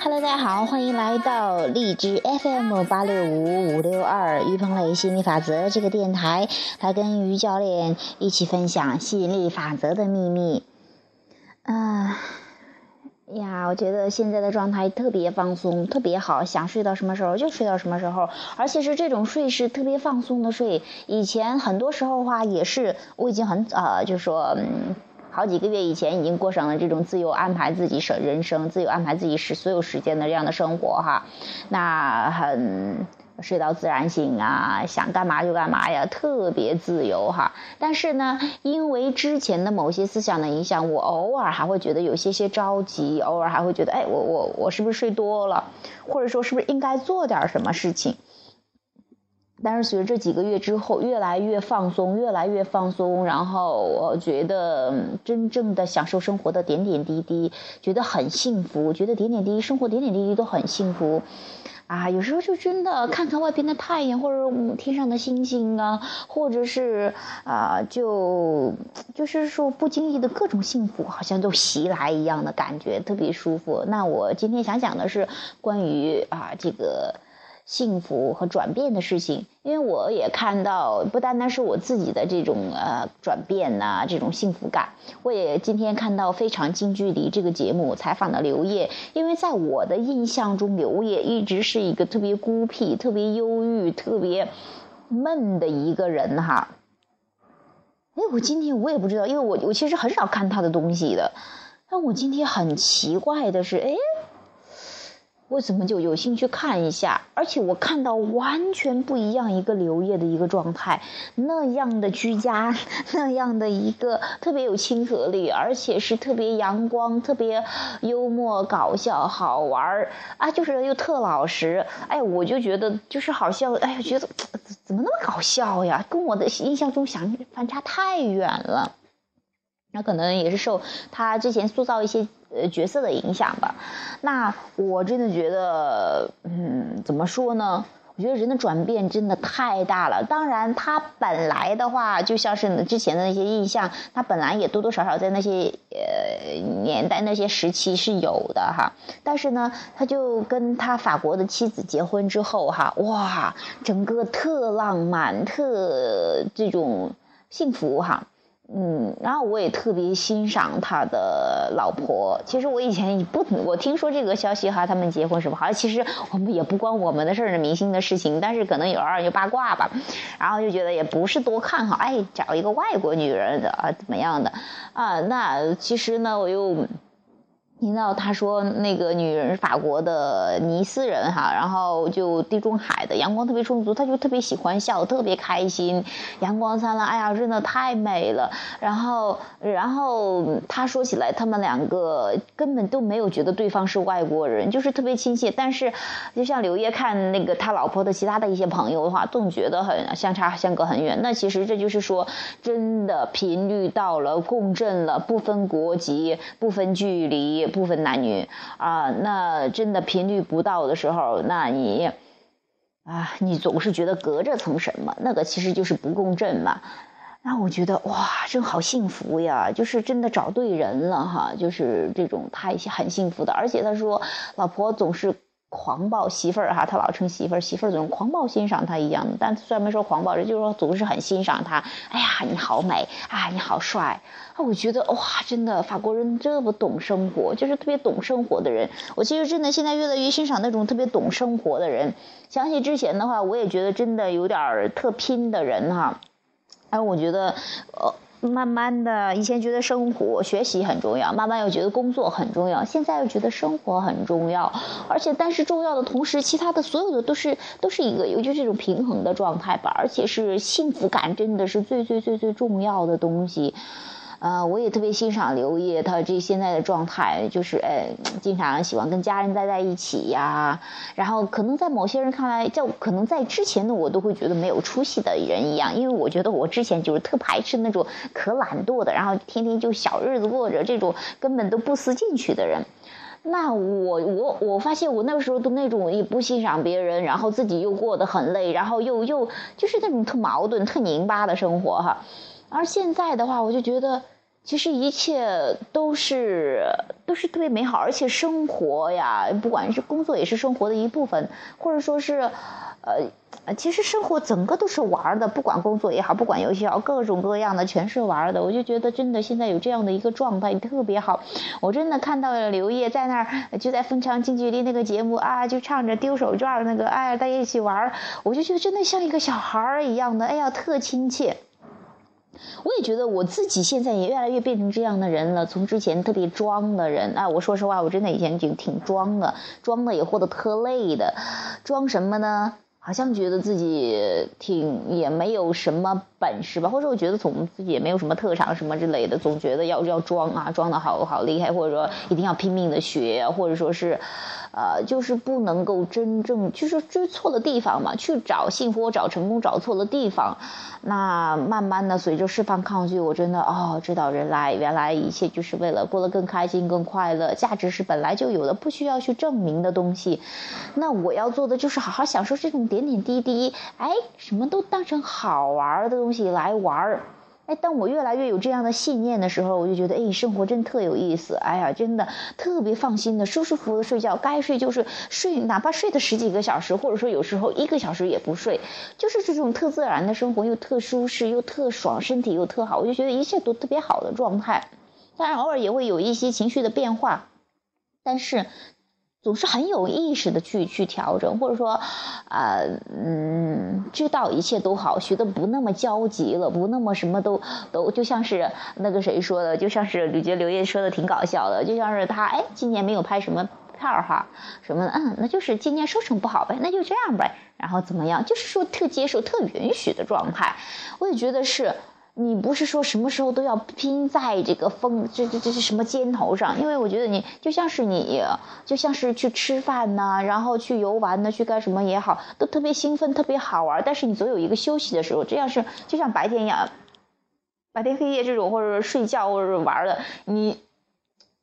Hello，大家好，欢迎来到荔枝 FM 八六五五六二于鹏磊吸引力法则这个电台，来跟于教练一起分享吸引力法则的秘密。啊呀，我觉得现在的状态特别放松，特别好，想睡到什么时候就睡到什么时候，而且是这种睡是特别放松的睡。以前很多时候话也是，我已经很呃，就说。嗯好几个月以前已经过上了这种自由安排自己生人生、自由安排自己时所有时间的这样的生活哈，那很睡到自然醒啊，想干嘛就干嘛呀，特别自由哈。但是呢，因为之前的某些思想的影响，我偶尔还会觉得有些些着急，偶尔还会觉得，哎，我我我是不是睡多了，或者说是不是应该做点什么事情？但是随着这几个月之后，越来越放松，越来越放松，然后我觉得真正的享受生活的点点滴滴，觉得很幸福，觉得点点滴滴生活点点滴滴都很幸福，啊，有时候就真的看看外边的太阳，或者天上的星星啊，或者是啊，就就是说不经意的各种幸福，好像都袭来一样的感觉，特别舒服。那我今天想讲的是关于啊这个。幸福和转变的事情，因为我也看到，不单单是我自己的这种呃转变呐，这种幸福感。我也今天看到非常近距离这个节目采访的刘烨，因为在我的印象中，刘烨一直是一个特别孤僻、特别忧郁、特别闷的一个人哈。哎，我今天我也不知道，因为我我其实很少看他的东西的，但我今天很奇怪的是，哎。我怎么就有兴趣看一下？而且我看到完全不一样一个刘烨的一个状态，那样的居家，那样的一个特别有亲和力，而且是特别阳光、特别幽默、搞笑、好玩儿啊，就是又特老实。哎，我就觉得就是好像，哎呀，觉得怎么那么搞笑呀？跟我的印象中想反差太远了。那可能也是受他之前塑造一些。呃，角色的影响吧。那我真的觉得，嗯，怎么说呢？我觉得人的转变真的太大了。当然，他本来的话，就像是之前的那些印象，他本来也多多少少在那些呃年代、那些时期是有的哈。但是呢，他就跟他法国的妻子结婚之后哈，哇，整个特浪漫、特这种幸福哈。嗯，然后我也特别欣赏他的老婆。其实我以前不，我听说这个消息哈，他们结婚什么，好像其实我们也不关我们的事儿，明星的事情。但是可能有二就八卦吧，然后就觉得也不是多看好。哎，找一个外国女人的啊，怎么样的啊？那其实呢，我又。听到他说那个女人是法国的尼斯人哈，然后就地中海的阳光特别充足，他就特别喜欢笑，特别开心，阳光灿烂，哎呀，真的太美了。然后，然后他说起来，他们两个根本都没有觉得对方是外国人，就是特别亲切。但是，就像刘烨看那个他老婆的其他的一些朋友的话，总觉得很相差相隔很远。那其实这就是说，真的频率到了，共振了，不分国籍，不分距离。不分男女啊，那真的频率不到的时候，那你啊，你总是觉得隔着层什么，那个其实就是不共振嘛。那我觉得哇，真好幸福呀，就是真的找对人了哈，就是这种太很幸福的。而且他说，老婆总是。狂暴媳妇儿哈，他老称媳妇儿，媳妇儿总狂暴欣赏他一样的，但虽然没说狂暴，就是说总是很欣赏他。哎呀，你好美啊，你好帅啊！我觉得哇，真的法国人这么懂生活，就是特别懂生活的人。我其实真的现在越来越欣赏那种特别懂生活的人。想起之前的话，我也觉得真的有点特拼的人哈。哎，我觉得呃。慢慢的，以前觉得生活、学习很重要，慢慢又觉得工作很重要，现在又觉得生活很重要。而且，但是重要的同时，其他的所有的都是都是一个，尤其这种平衡的状态吧。而且是幸福感，真的是最最最最重要的东西。呃，我也特别欣赏刘烨，他这现在的状态就是，呃，经常喜欢跟家人待在一起呀。然后可能在某些人看来，就可能在之前的我都会觉得没有出息的人一样，因为我觉得我之前就是特排斥那种可懒惰的，然后天天就小日子过着这种根本都不思进取的人。那我我我发现我那个时候都那种也不欣赏别人，然后自己又过得很累，然后又又就是那种特矛盾、特拧巴的生活哈。而现在的话，我就觉得其实一切都是都是特别美好，而且生活呀，不管是工作也是生活的一部分，或者说是，呃，其实生活整个都是玩的，不管工作也好，不管游戏也好，各种各样的全是玩的。我就觉得真的现在有这样的一个状态特别好。我真的看到了刘烨在那儿就在分享近距离那个节目啊，就唱着丢手绢那个，哎，大家一起玩，我就觉得真的像一个小孩儿一样的，哎呀，特亲切。我也觉得我自己现在也越来越变成这样的人了。从之前特别装的人哎，我说实话，我真的以前挺挺装的，装的也活得特累的。装什么呢？好像觉得自己挺也没有什么本事吧，或者我觉得总自己也没有什么特长什么之类的，总觉得要要装啊，装的好好厉害，或者说一定要拼命的学，或者说是。呃，就是不能够真正，就是追错了地方嘛，去找幸福，找成功，找错了地方。那慢慢的，随着释放抗拒，我真的哦，知道人来，原来一切就是为了过得更开心、更快乐。价值是本来就有的，不需要去证明的东西。那我要做的就是好好享受这种点点滴滴，哎，什么都当成好玩的东西来玩儿。哎，当我越来越有这样的信念的时候，我就觉得，哎，生活真特有意思。哎呀，真的特别放心的、舒舒服服的睡觉，该睡就是睡，哪怕睡的十几个小时，或者说有时候一个小时也不睡，就是这种特自然的生活，又特舒适，又特爽，身体又特好，我就觉得一切都特别好的状态。当然，偶尔也会有一些情绪的变化，但是。总是很有意识的去去调整，或者说，啊，嗯，知道一切都好，学的不那么焦急了，不那么什么都都，就像是那个谁说的，就像是我觉得刘烨说的挺搞笑的，就像是他哎，今年没有拍什么片儿哈，什么嗯，那就是今年收成不好呗，那就这样呗，然后怎么样，就是说特接受、特允许的状态，我也觉得是。你不是说什么时候都要拼在这个风这这这是什么肩头上？因为我觉得你就像是你，就像是去吃饭呐，然后去游玩呢，去干什么也好，都特别兴奋，特别好玩。但是你总有一个休息的时候，这样是就像白天一样，白天黑夜这种，或者睡觉或者是玩的，你。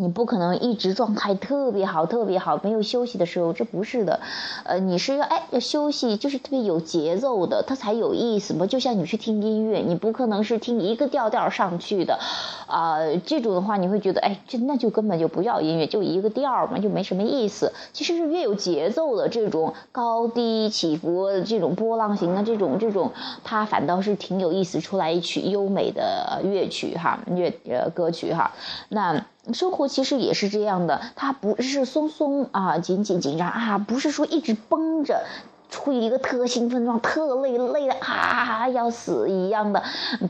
你不可能一直状态特别好，特别好，没有休息的时候，这不是的，呃，你是要哎要休息，就是特别有节奏的，它才有意思嘛。就像你去听音乐，你不可能是听一个调调上去的，啊，这种的话你会觉得哎，这那就根本就不叫音乐，就一个调嘛，就没什么意思。其实是越有节奏的这种高低起伏、这种波浪形的这种这种，它反倒是挺有意思，出来一曲优美的乐曲哈，乐呃歌曲哈，那。生活其实也是这样的，它不是松松啊，紧紧紧张啊，不是说一直绷着，处于一个特兴奋状，特累累的啊要死一样的，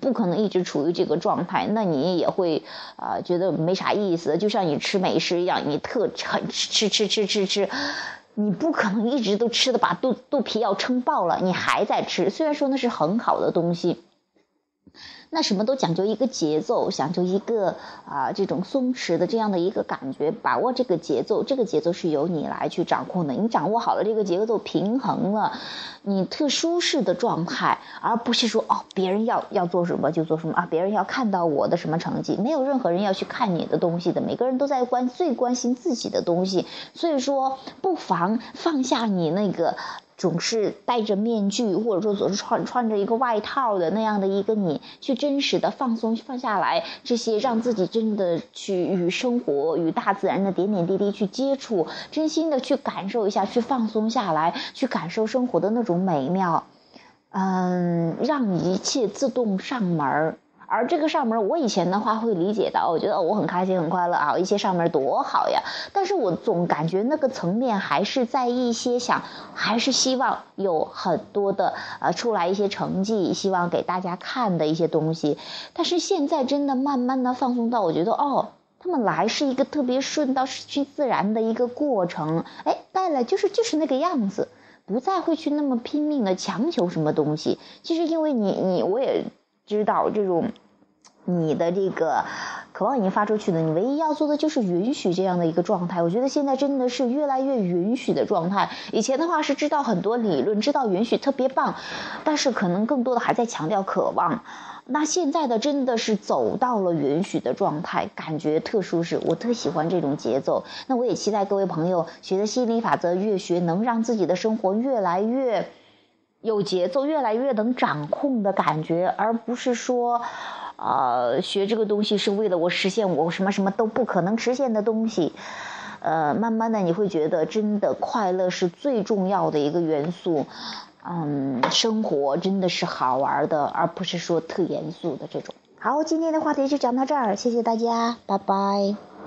不可能一直处于这个状态，那你也会啊觉得没啥意思，就像你吃美食一样，你特很吃吃吃吃吃，你不可能一直都吃的把肚肚皮要撑爆了，你还在吃，虽然说那是很好的东西。那什么都讲究一个节奏，讲究一个啊这种松弛的这样的一个感觉，把握这个节奏，这个节奏是由你来去掌控的。你掌握好了这个节奏，平衡了你特舒适的状态，而不是说哦别人要要做什么就做什么啊，别人要看到我的什么成绩，没有任何人要去看你的东西的，每个人都在关最关心自己的东西，所以说不妨放下你那个。总是戴着面具，或者说总是穿穿着一个外套的那样的一个你，去真实的放松放下来，这些让自己真的去与生活、与大自然的点点滴滴去接触，真心的去感受一下，去放松下来，去感受生活的那种美妙，嗯，让一切自动上门儿。而这个上门，我以前的话会理解到，我觉得我很开心很快乐啊，一些上门多好呀。但是我总感觉那个层面还是在一些想，还是希望有很多的呃出来一些成绩，希望给大家看的一些东西。但是现在真的慢慢的放松到，我觉得哦，他们来是一个特别顺到去自然的一个过程，哎，带来就是就是那个样子，不再会去那么拼命的强求什么东西。其实因为你你我也。知道这种，你的这个渴望已经发出去了，你唯一要做的就是允许这样的一个状态。我觉得现在真的是越来越允许的状态。以前的话是知道很多理论，知道允许特别棒，但是可能更多的还在强调渴望。那现在的真的是走到了允许的状态，感觉特舒适，我特喜欢这种节奏。那我也期待各位朋友学的心理法则越学，能让自己的生活越来越。有节奏，越来越能掌控的感觉，而不是说，啊，学这个东西是为了我实现我什么什么都不可能实现的东西。呃，慢慢的你会觉得，真的快乐是最重要的一个元素。嗯，生活真的是好玩的，而不是说特严肃的这种。好，今天的话题就讲到这儿，谢谢大家，拜拜。